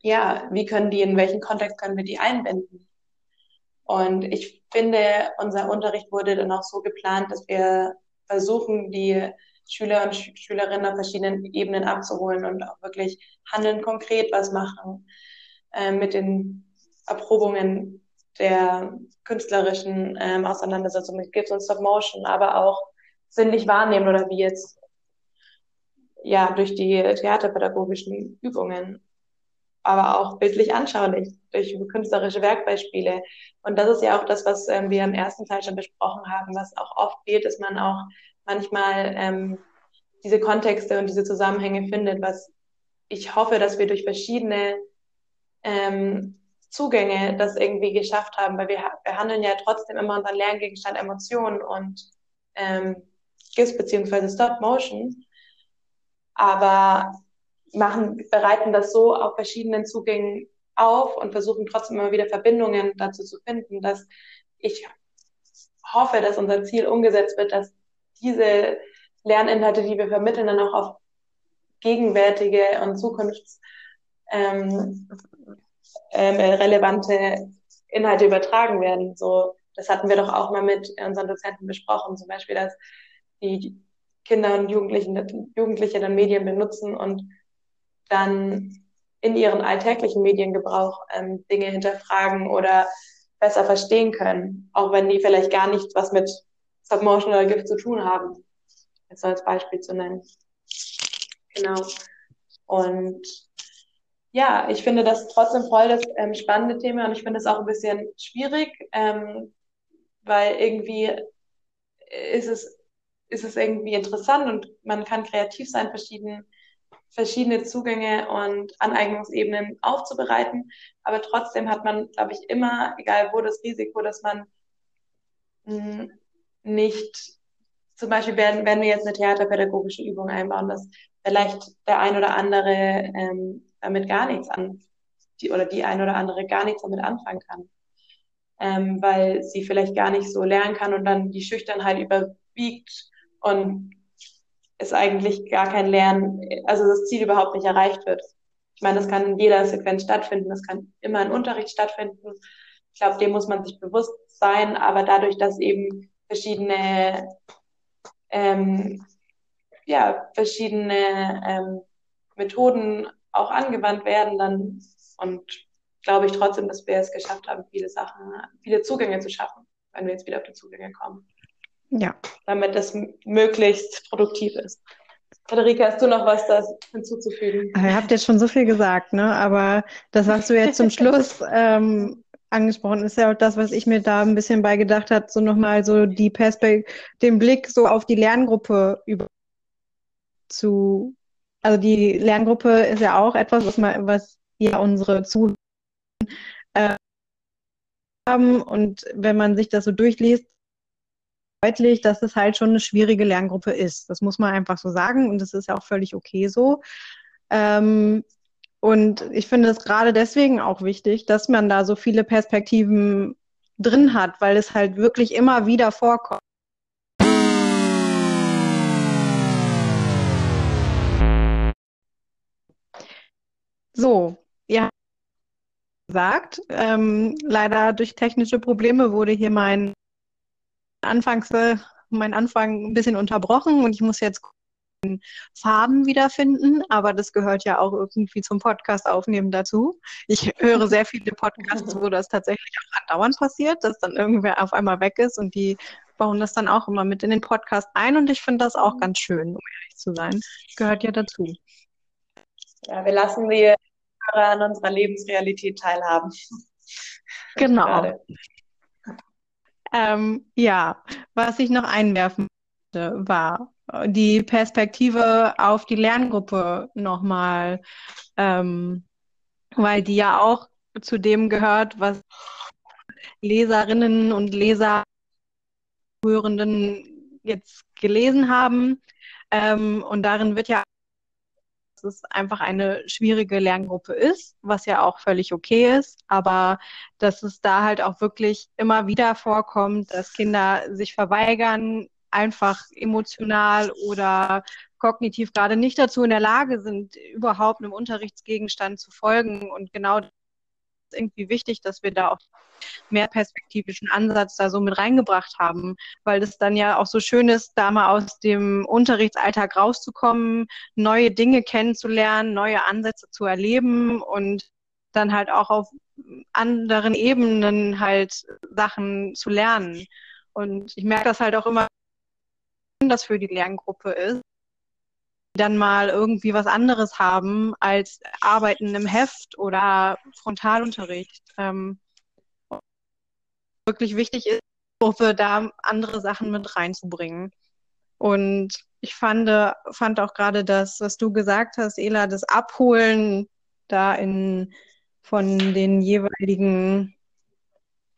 Speaker 1: ja, wie können die, in welchen Kontext können wir die einbinden? Und ich finde, unser Unterricht wurde dann auch so geplant, dass wir versuchen, die Schüler und Schülerinnen auf verschiedenen Ebenen abzuholen und auch wirklich handeln konkret was machen äh, mit den Erprobungen der künstlerischen ähm, Auseinandersetzung mit Gift und Stop Motion, aber auch sinnlich wahrnehmen oder wie jetzt ja durch die theaterpädagogischen Übungen, aber auch bildlich anschaulich durch künstlerische Werkbeispiele. Und das ist ja auch das, was ähm, wir im ersten Teil schon besprochen haben, was auch oft fehlt, dass man auch manchmal ähm, diese Kontexte und diese Zusammenhänge findet, was ich hoffe, dass wir durch verschiedene ähm, Zugänge das irgendwie geschafft haben, weil wir behandeln ja trotzdem immer unseren Lerngegenstand Emotionen und ähm, GIFs beziehungsweise Stop Motion, aber machen, bereiten das so auf verschiedenen Zugängen auf und versuchen trotzdem immer wieder Verbindungen dazu zu finden, dass ich hoffe, dass unser Ziel umgesetzt wird, dass diese Lerninhalte, die wir vermitteln, dann auch auf gegenwärtige und zukunfts ähm, relevante Inhalte übertragen werden. So, das hatten wir doch auch mal mit unseren Dozenten besprochen, zum Beispiel, dass die Kinder und Jugendlichen, Jugendliche dann Medien benutzen und dann in ihren alltäglichen Mediengebrauch ähm, Dinge hinterfragen oder besser verstehen können, auch wenn die vielleicht gar nichts was mit Submotion oder Gift zu tun haben. Jetzt als Beispiel zu nennen. Genau. Und ja, ich finde das trotzdem voll das ähm, spannende Thema und ich finde es auch ein bisschen schwierig, ähm, weil irgendwie ist es, ist es irgendwie interessant und man kann kreativ sein, verschiedene, verschiedene Zugänge und Aneignungsebenen aufzubereiten. Aber trotzdem hat man, glaube ich, immer, egal wo, das Risiko, dass man hm, nicht, zum Beispiel werden, wenn wir jetzt eine theaterpädagogische Übung einbauen, dass vielleicht der ein oder andere ähm, damit gar nichts an, die, oder die ein oder andere gar nichts damit anfangen kann. Ähm, weil sie vielleicht gar nicht so lernen kann und dann die Schüchternheit überwiegt und es eigentlich gar kein Lernen, also das Ziel überhaupt nicht erreicht wird. Ich meine, das kann in jeder Sequenz stattfinden, das kann immer in Unterricht stattfinden. Ich glaube, dem muss man sich bewusst sein, aber dadurch, dass eben verschiedene, ähm, ja, verschiedene ähm, Methoden auch angewandt werden, dann und glaube ich trotzdem, dass wir es geschafft haben, viele Sachen, viele Zugänge zu schaffen, wenn wir jetzt wieder auf die Zugänge kommen.
Speaker 3: Ja.
Speaker 1: Damit das möglichst produktiv ist. Frederike, hast du noch was da hinzuzufügen?
Speaker 3: Ihr habt jetzt schon so viel gesagt, ne? Aber das, was du jetzt zum Schluss ähm, angesprochen, ist ja auch das, was ich mir da ein bisschen beigedacht habe, so nochmal so die Perspekt den Blick so auf die Lerngruppe über zu also die Lerngruppe ist ja auch etwas, was, man, was ja unsere Zuhörer äh, haben. Und wenn man sich das so durchliest, deutlich, dass es halt schon eine schwierige Lerngruppe ist. Das muss man einfach so sagen und das ist ja auch völlig okay so. Ähm, und ich finde es gerade deswegen auch wichtig, dass man da so viele Perspektiven drin hat, weil es halt wirklich immer wieder vorkommt. So, ja, gesagt. Ähm, leider durch technische Probleme wurde hier mein Anfangs, mein Anfang ein bisschen unterbrochen und ich muss jetzt Farben wiederfinden, aber das gehört ja auch irgendwie zum Podcast aufnehmen dazu. Ich höre sehr viele Podcasts, wo das tatsächlich auch andauernd passiert, dass dann irgendwer auf einmal weg ist und die bauen das dann auch immer mit in den Podcast ein und ich finde das auch ganz schön, um ehrlich zu sein. Gehört ja dazu.
Speaker 1: Ja, wir lassen die Zuhörer an unserer Lebensrealität teilhaben.
Speaker 3: Genau. Ähm, ja, was ich noch einwerfen wollte, war die Perspektive auf die Lerngruppe nochmal, ähm, weil die ja auch zu dem gehört, was Leserinnen und Leser, Hörenden jetzt gelesen haben. Ähm, und darin wird ja es einfach eine schwierige Lerngruppe ist, was ja auch völlig okay ist, aber dass es da halt auch wirklich immer wieder vorkommt, dass Kinder sich verweigern, einfach emotional oder kognitiv gerade nicht dazu in der Lage sind, überhaupt einem Unterrichtsgegenstand zu folgen. Und genau irgendwie wichtig, dass wir da auch mehr perspektivischen Ansatz da so mit reingebracht haben, weil das dann ja auch so schön ist, da mal aus dem Unterrichtsalltag rauszukommen, neue Dinge kennenzulernen, neue Ansätze zu erleben und dann halt auch auf anderen Ebenen halt Sachen zu lernen. Und ich merke das halt auch immer, das für die Lerngruppe ist, dann mal irgendwie was anderes haben als Arbeiten im Heft oder Frontalunterricht. Ähm, wirklich wichtig ist, da andere Sachen mit reinzubringen. Und ich fand, fand auch gerade das, was du gesagt hast, Ela, das Abholen da in, von den jeweiligen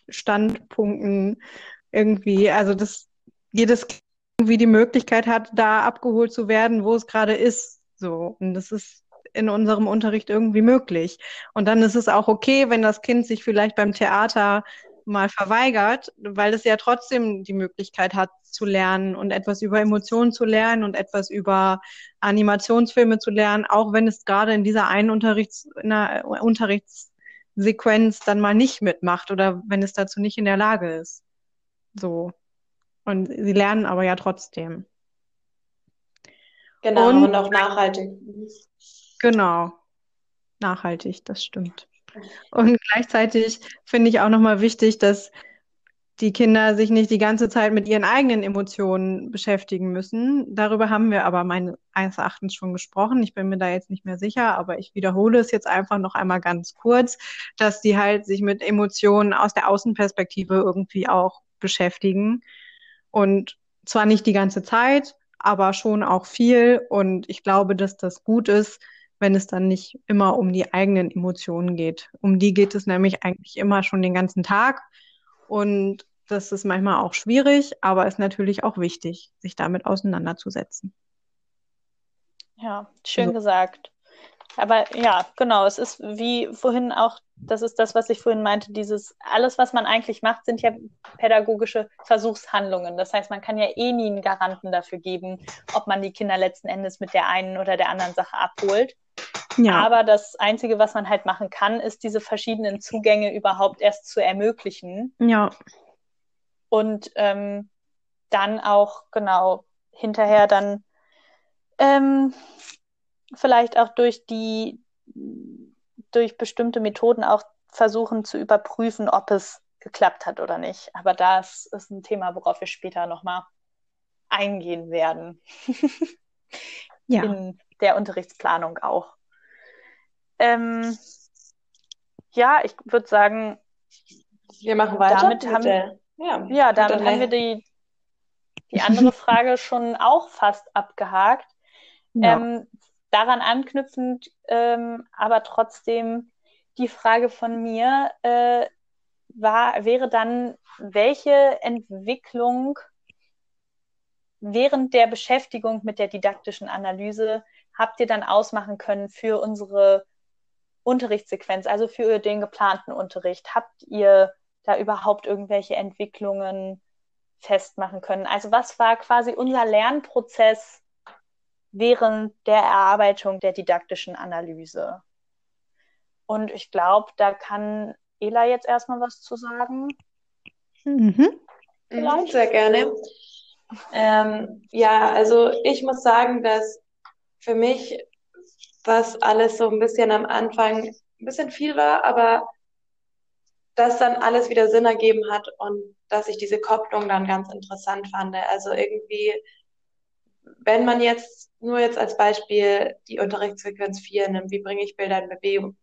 Speaker 3: Standpunkten irgendwie, also dass jedes irgendwie die Möglichkeit hat, da abgeholt zu werden, wo es gerade ist. So. Und das ist in unserem Unterricht irgendwie möglich. Und dann ist es auch okay, wenn das Kind sich vielleicht beim Theater mal verweigert, weil es ja trotzdem die Möglichkeit hat zu lernen und etwas über Emotionen zu lernen und etwas über Animationsfilme zu lernen, auch wenn es gerade in dieser einen Unterrichts, in Unterrichtssequenz dann mal nicht mitmacht oder wenn es dazu nicht in der Lage ist. So. Und sie lernen aber ja trotzdem.
Speaker 1: Genau, und, und auch nachhaltig.
Speaker 3: Genau. Nachhaltig, das stimmt. Und gleichzeitig finde ich auch nochmal wichtig, dass die Kinder sich nicht die ganze Zeit mit ihren eigenen Emotionen beschäftigen müssen. Darüber haben wir aber meines Erachtens schon gesprochen. Ich bin mir da jetzt nicht mehr sicher, aber ich wiederhole es jetzt einfach noch einmal ganz kurz, dass die halt sich mit Emotionen aus der Außenperspektive irgendwie auch beschäftigen. Und zwar nicht die ganze Zeit, aber schon auch viel. Und ich glaube, dass das gut ist, wenn es dann nicht immer um die eigenen Emotionen geht. Um die geht es nämlich eigentlich immer schon den ganzen Tag. Und das ist manchmal auch schwierig, aber ist natürlich auch wichtig, sich damit auseinanderzusetzen.
Speaker 2: Ja, schön so. gesagt. Aber ja, genau, es ist wie vorhin auch, das ist das, was ich vorhin meinte, dieses, alles, was man eigentlich macht, sind ja pädagogische Versuchshandlungen. Das heißt, man kann ja eh nie einen Garanten dafür geben, ob man die Kinder letzten Endes mit der einen oder der anderen Sache abholt. Ja. Aber das Einzige, was man halt machen kann, ist, diese verschiedenen Zugänge überhaupt erst zu ermöglichen.
Speaker 3: Ja.
Speaker 2: Und ähm, dann auch, genau, hinterher dann ähm, vielleicht auch durch die, durch bestimmte Methoden auch versuchen zu überprüfen, ob es geklappt hat oder nicht. Aber das ist ein Thema, worauf wir später nochmal eingehen werden. *laughs* ja. In der Unterrichtsplanung auch. Ähm, ja, ich würde sagen,
Speaker 1: wir machen weiter.
Speaker 2: Damit haben, der, ja, ja, damit haben wir die, die andere *laughs* Frage schon auch fast abgehakt. Ja. Ähm, daran anknüpfend, ähm, aber trotzdem die Frage von mir äh, war, wäre dann, welche Entwicklung während der Beschäftigung mit der didaktischen Analyse habt ihr dann ausmachen können für unsere Unterrichtssequenz, also für den geplanten Unterricht? Habt ihr da überhaupt irgendwelche Entwicklungen festmachen können? Also was war quasi unser Lernprozess während der Erarbeitung der didaktischen Analyse? Und ich glaube, da kann Ela jetzt erstmal was zu sagen.
Speaker 1: Mhm. Vielleicht. Sehr gerne. Ähm, ja, also ich muss sagen, dass für mich was alles so ein bisschen am Anfang ein bisschen viel war, aber das dann alles wieder Sinn ergeben hat und dass ich diese Kopplung dann ganz interessant fand. Also irgendwie wenn man jetzt nur jetzt als Beispiel die Unterrichtsfrequenz 4 nimmt, wie bringe ich Bilder in Bewegung,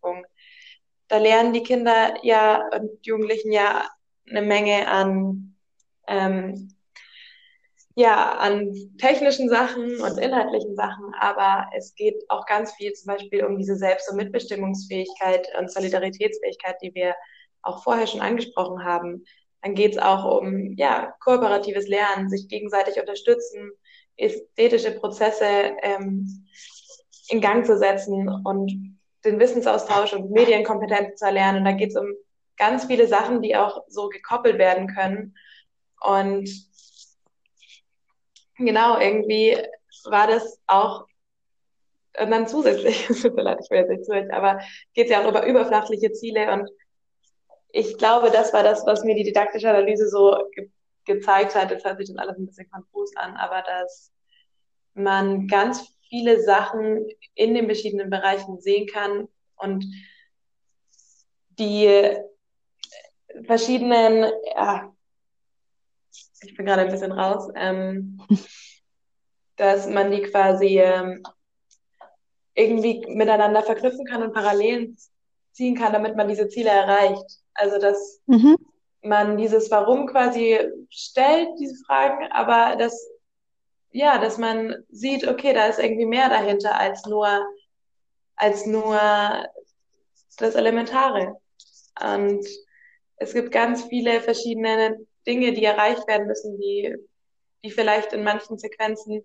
Speaker 1: da lernen die Kinder ja und Jugendlichen ja eine Menge an, ähm, ja, an technischen Sachen und inhaltlichen Sachen, aber es geht auch ganz viel zum Beispiel um diese Selbst- und Mitbestimmungsfähigkeit und Solidaritätsfähigkeit, die wir auch vorher schon angesprochen haben. Dann geht es auch um ja, kooperatives Lernen, sich gegenseitig unterstützen, ästhetische Prozesse ähm, in Gang zu setzen und den Wissensaustausch und Medienkompetenz zu erlernen. Und da geht es um ganz viele Sachen, die auch so gekoppelt werden können. Und genau, irgendwie war das auch und dann zusätzlich, *laughs* tut mir leid, ich will jetzt nicht zurück, aber geht ja auch über überflachliche Ziele und ich glaube, das war das, was mir die didaktische Analyse so ge gezeigt hat. Jetzt hört sich das alles ein bisschen konfus an, aber dass man ganz viele Sachen in den verschiedenen Bereichen sehen kann und die verschiedenen, ja, ich bin gerade ein bisschen raus, ähm, *laughs* dass man die quasi ähm, irgendwie miteinander verknüpfen kann und Parallelen ziehen kann, damit man diese Ziele erreicht. Also dass mhm. Man dieses Warum quasi stellt, diese Fragen, aber dass ja, dass man sieht, okay, da ist irgendwie mehr dahinter als nur als nur das Elementare. Und es gibt ganz viele verschiedene Dinge, die erreicht werden müssen, die, die vielleicht in manchen Sequenzen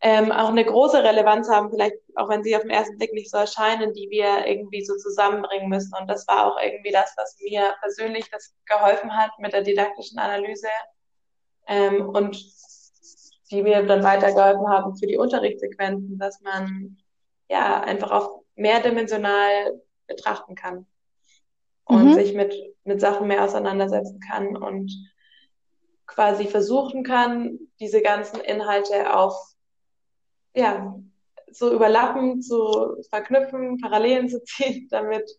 Speaker 1: ähm, auch eine große Relevanz haben, vielleicht auch wenn sie auf den ersten Blick nicht so erscheinen, die wir irgendwie so zusammenbringen müssen. Und das war auch irgendwie das, was mir persönlich das geholfen hat mit der didaktischen Analyse ähm, und die mir dann weitergeholfen haben für die Unterrichtssequenzen, dass man ja einfach auch mehrdimensional betrachten kann und mhm. sich mit, mit Sachen mehr auseinandersetzen kann und quasi versuchen kann, diese ganzen Inhalte auf, ja, so überlappen, zu verknüpfen, Parallelen zu ziehen, *laughs* damit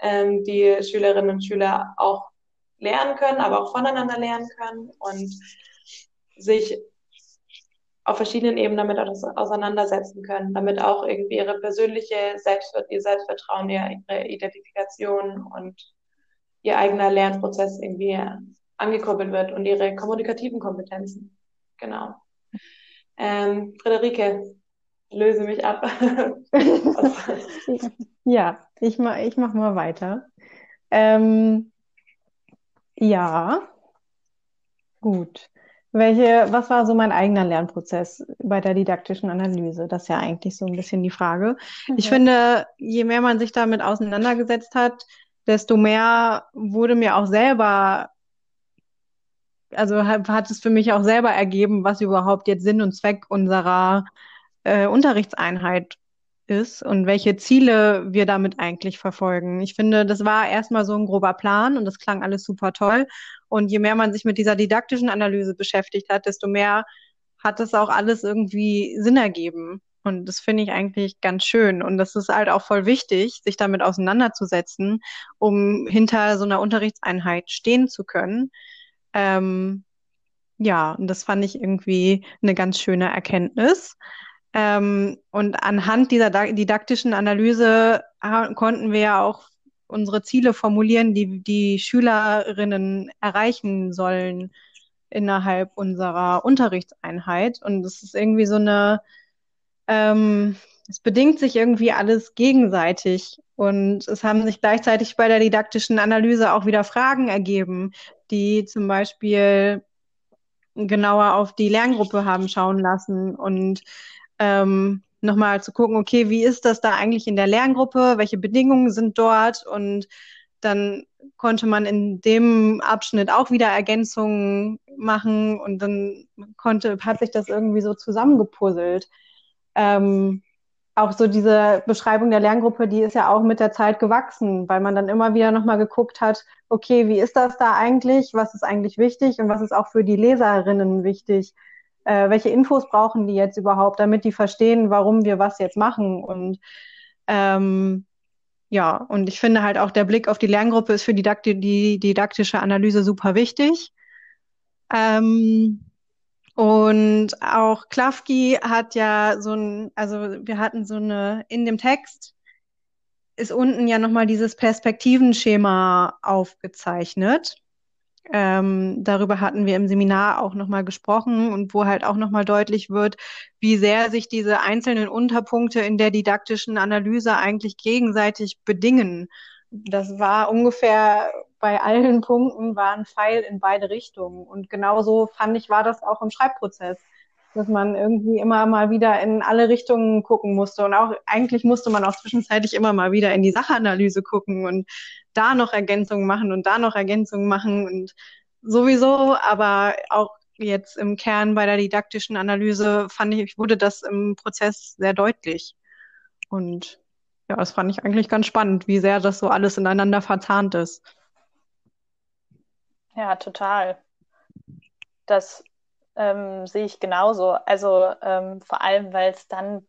Speaker 1: ähm, die Schülerinnen und Schüler auch lernen können, aber auch voneinander lernen können und sich auf verschiedenen Ebenen damit auseinandersetzen können, damit auch irgendwie ihre persönliche Selbstvert ihr Selbstvertrauen, ihre Identifikation und ihr eigener Lernprozess irgendwie angekurbelt wird und ihre kommunikativen Kompetenzen. Genau. Ähm, Friederike, löse mich ab. *laughs*
Speaker 3: ja, ich mach, ich mach mal weiter. Ähm, ja, gut. Welche, was war so mein eigener Lernprozess bei der didaktischen Analyse? Das ist ja eigentlich so ein bisschen die Frage. Mhm. Ich finde, je mehr man sich damit auseinandergesetzt hat, desto mehr wurde mir auch selber, also hat, es für mich auch selber ergeben, was überhaupt jetzt Sinn und Zweck unserer äh, Unterrichtseinheit ist und welche Ziele wir damit eigentlich verfolgen. Ich finde, das war erstmal so ein grober Plan und das klang alles super toll. Und je mehr man sich mit dieser didaktischen Analyse beschäftigt hat, desto mehr hat das auch alles irgendwie Sinn ergeben. Und das finde ich eigentlich ganz schön. Und das ist halt auch voll wichtig, sich damit auseinanderzusetzen, um hinter so einer Unterrichtseinheit stehen zu können. Ähm, ja, und das fand ich irgendwie eine ganz schöne Erkenntnis. Ähm, und anhand dieser didaktischen Analyse konnten wir ja auch unsere Ziele formulieren, die die Schülerinnen erreichen sollen innerhalb unserer Unterrichtseinheit. Und es ist irgendwie so eine, ähm, es bedingt sich irgendwie alles gegenseitig. Und es haben sich gleichzeitig bei der didaktischen Analyse auch wieder Fragen ergeben, die zum Beispiel genauer auf die Lerngruppe haben schauen lassen und ähm, nochmal zu gucken, okay, wie ist das da eigentlich in der Lerngruppe, welche Bedingungen sind dort und dann konnte man in dem Abschnitt auch wieder Ergänzungen machen und dann konnte, hat sich das irgendwie so zusammengepuzzelt. Ähm, auch so diese Beschreibung der Lerngruppe, die ist ja auch mit der Zeit gewachsen, weil man dann immer wieder nochmal geguckt hat, okay, wie ist das da eigentlich? Was ist eigentlich wichtig und was ist auch für die Leserinnen wichtig? äh, welche Infos brauchen die jetzt überhaupt, damit die verstehen, warum wir was jetzt machen. Und ähm, ja, und ich finde halt auch der Blick auf die Lerngruppe ist für Didakti die didaktische Analyse super wichtig. Ähm, Und auch Klafki hat ja so ein, also wir hatten so eine, in dem Text ist unten ja nochmal dieses Perspektivenschema aufgezeichnet. Ähm, darüber hatten wir im Seminar auch nochmal gesprochen und wo halt auch nochmal deutlich wird, wie sehr sich diese einzelnen Unterpunkte in der didaktischen Analyse eigentlich gegenseitig bedingen. Das war ungefähr bei allen Punkten war ein Pfeil in beide Richtungen. Und genauso fand ich, war das auch im Schreibprozess, dass man irgendwie immer mal wieder in alle Richtungen gucken musste. Und auch eigentlich musste man auch zwischenzeitlich immer mal wieder in die Sachanalyse gucken und da noch Ergänzungen machen und da noch Ergänzungen machen und sowieso, aber auch jetzt im Kern bei der didaktischen Analyse fand ich, wurde das im Prozess sehr deutlich. Und ja, das fand ich eigentlich ganz spannend, wie sehr das so alles ineinander verzahnt ist.
Speaker 2: Ja, total. Das ähm, sehe ich genauso. Also ähm, vor allem, weil es dann,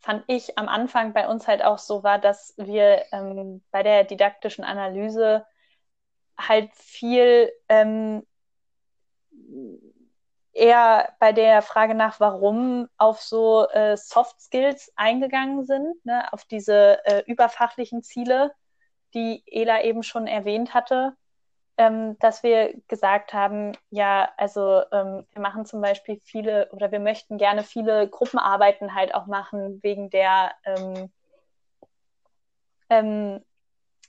Speaker 2: fand ich, am Anfang bei uns halt auch so war, dass wir ähm, bei der didaktischen Analyse halt viel ähm, eher bei der Frage nach, warum auf so äh, Soft Skills eingegangen sind, ne, auf diese äh, überfachlichen Ziele, die Ela eben schon erwähnt hatte, ähm, dass wir gesagt haben, ja, also ähm, wir machen zum Beispiel viele oder wir möchten gerne viele Gruppenarbeiten halt auch machen wegen der ähm, ähm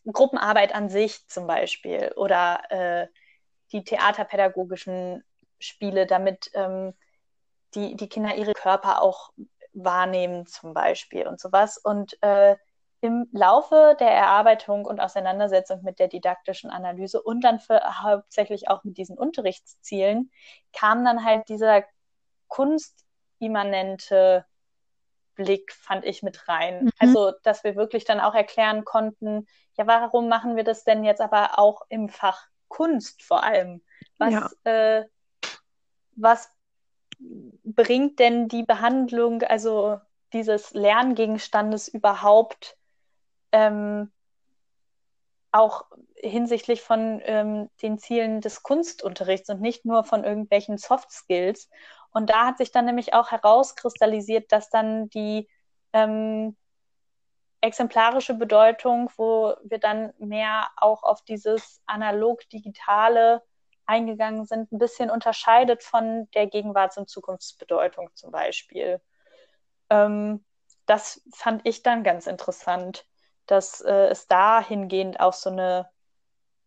Speaker 2: Gruppenarbeit an sich zum Beispiel oder äh, die theaterpädagogischen Spiele, damit ähm, die, die Kinder ihre Körper auch wahrnehmen zum Beispiel und sowas. Und äh, im Laufe der Erarbeitung und Auseinandersetzung mit der didaktischen Analyse und dann für, hauptsächlich auch mit diesen Unterrichtszielen kam dann halt dieser kunstimmanente Blick, fand ich, mit rein. Mhm. Also, dass wir wirklich dann auch erklären konnten, ja, warum machen wir das denn jetzt aber auch im Fach Kunst vor allem? Was, ja. äh, was bringt denn die Behandlung, also dieses Lerngegenstandes überhaupt ähm, auch hinsichtlich von ähm, den Zielen des Kunstunterrichts und nicht nur von irgendwelchen Soft Skills. Und da hat sich dann nämlich auch herauskristallisiert, dass dann die ähm, exemplarische Bedeutung, wo wir dann mehr auch auf dieses analog-digitale eingegangen sind, ein bisschen unterscheidet von der Gegenwarts- und Zukunftsbedeutung zum Beispiel. Ähm, das fand ich dann ganz interessant dass äh, es dahingehend auch so eine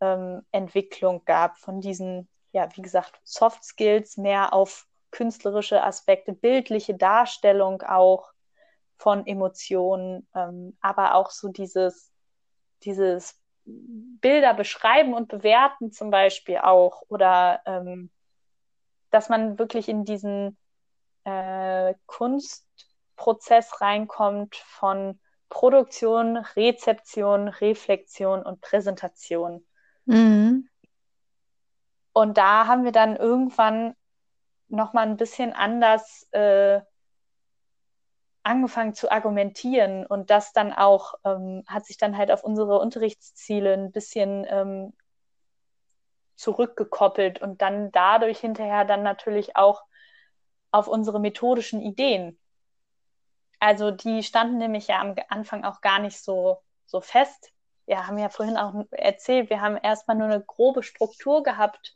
Speaker 2: ähm, Entwicklung gab von diesen, ja, wie gesagt, Soft Skills mehr auf künstlerische Aspekte, bildliche Darstellung auch von Emotionen, ähm, aber auch so dieses, dieses Bilder beschreiben und bewerten zum Beispiel auch oder ähm, dass man wirklich in diesen äh, Kunstprozess reinkommt von Produktion, Rezeption, Reflexion und Präsentation. Mhm. Und da haben wir dann irgendwann nochmal ein bisschen anders äh, angefangen zu argumentieren und das dann auch ähm, hat sich dann halt auf unsere Unterrichtsziele ein bisschen ähm, zurückgekoppelt und dann dadurch hinterher dann natürlich auch auf unsere methodischen Ideen. Also die standen nämlich ja am Anfang auch gar nicht so, so fest. Wir haben ja vorhin auch erzählt, wir haben erstmal nur eine grobe Struktur gehabt,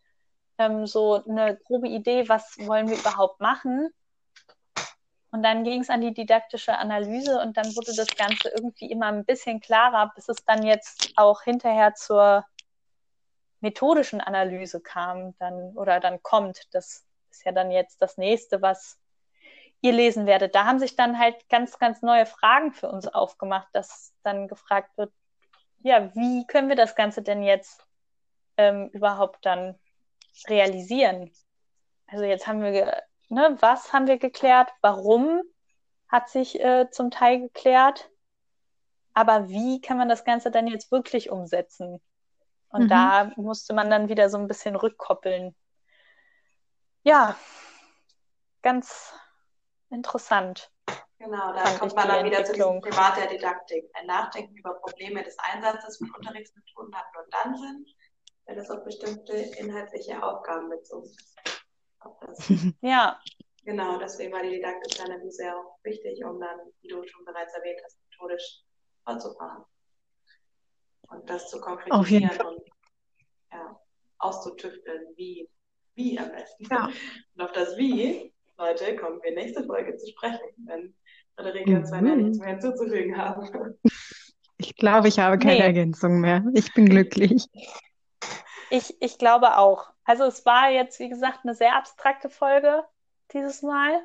Speaker 2: ähm, so eine grobe Idee, was wollen wir überhaupt machen. Und dann ging es an die didaktische Analyse und dann wurde das Ganze irgendwie immer ein bisschen klarer, bis es dann jetzt auch hinterher zur methodischen Analyse kam, dann oder dann kommt. Das ist ja dann jetzt das nächste, was ihr lesen werdet. Da haben sich dann halt ganz, ganz neue Fragen für uns aufgemacht, dass dann gefragt wird, ja, wie können wir das Ganze denn jetzt ähm, überhaupt dann realisieren? Also jetzt haben wir, ne, was haben wir geklärt? Warum hat sich äh, zum Teil geklärt? Aber wie kann man das Ganze dann jetzt wirklich umsetzen? Und mhm. da musste man dann wieder so ein bisschen rückkoppeln. Ja, ganz Interessant.
Speaker 1: Genau, da kommt man dann wieder zu diesem Privat der Didaktik. Ein Nachdenken über Probleme des Einsatzes von Unterrichtsmethoden hat nur dann Sinn, wenn es auf bestimmte inhaltliche Aufgaben bezogen ist. *laughs*
Speaker 2: ja.
Speaker 1: Genau, deswegen war die didaktische Analyse auch wichtig, um dann, wie du schon bereits erwähnt hast, methodisch fortzufahren. Und das zu konkretisieren und ja, auszutüfteln, wie, wie am besten. Ja. *laughs* Und auf das Wie, Leute, kommen wir nächste Folge zu sprechen, wenn Frederike und Sven mhm. nichts mehr hinzuzufügen haben. *laughs*
Speaker 3: Ich glaube, ich habe keine nee. Ergänzung mehr. Ich bin glücklich.
Speaker 2: Ich, ich glaube auch. Also es war jetzt, wie gesagt, eine sehr abstrakte Folge dieses Mal.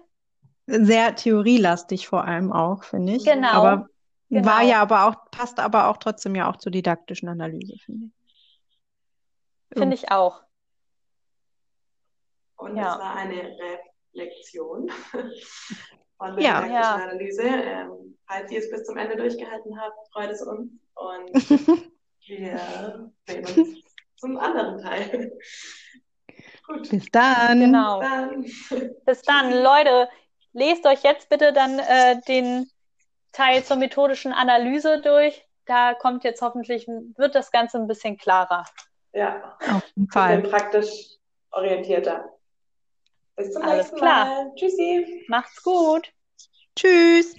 Speaker 3: Sehr theorielastig vor allem auch, finde ich.
Speaker 2: Genau.
Speaker 3: Aber
Speaker 2: genau.
Speaker 3: war ja aber auch, passt aber auch trotzdem ja auch zur didaktischen Analyse, finde ich.
Speaker 2: Finde ich auch.
Speaker 1: Und ja. es war eine Reflexion *laughs* von der ja. ja. Analyse. Ähm, falls ihr es bis zum Ende durchgehalten habt, freut es uns. Und *laughs* wir sehen uns zum anderen Teil. *laughs*
Speaker 3: Gut. Bis dann.
Speaker 2: Genau.
Speaker 1: Bis dann.
Speaker 2: Bis dann. Leute, lest euch jetzt bitte dann äh, den Teil zur methodischen Analyse durch. Da kommt jetzt hoffentlich, wird das Ganze ein bisschen klarer.
Speaker 1: Ja,
Speaker 3: auf jeden Fall.
Speaker 1: praktisch orientierter. Bis zum
Speaker 2: Alles
Speaker 1: nächsten
Speaker 2: klar.
Speaker 1: Mal. Tschüssi.
Speaker 2: Macht's gut.
Speaker 3: Tschüss.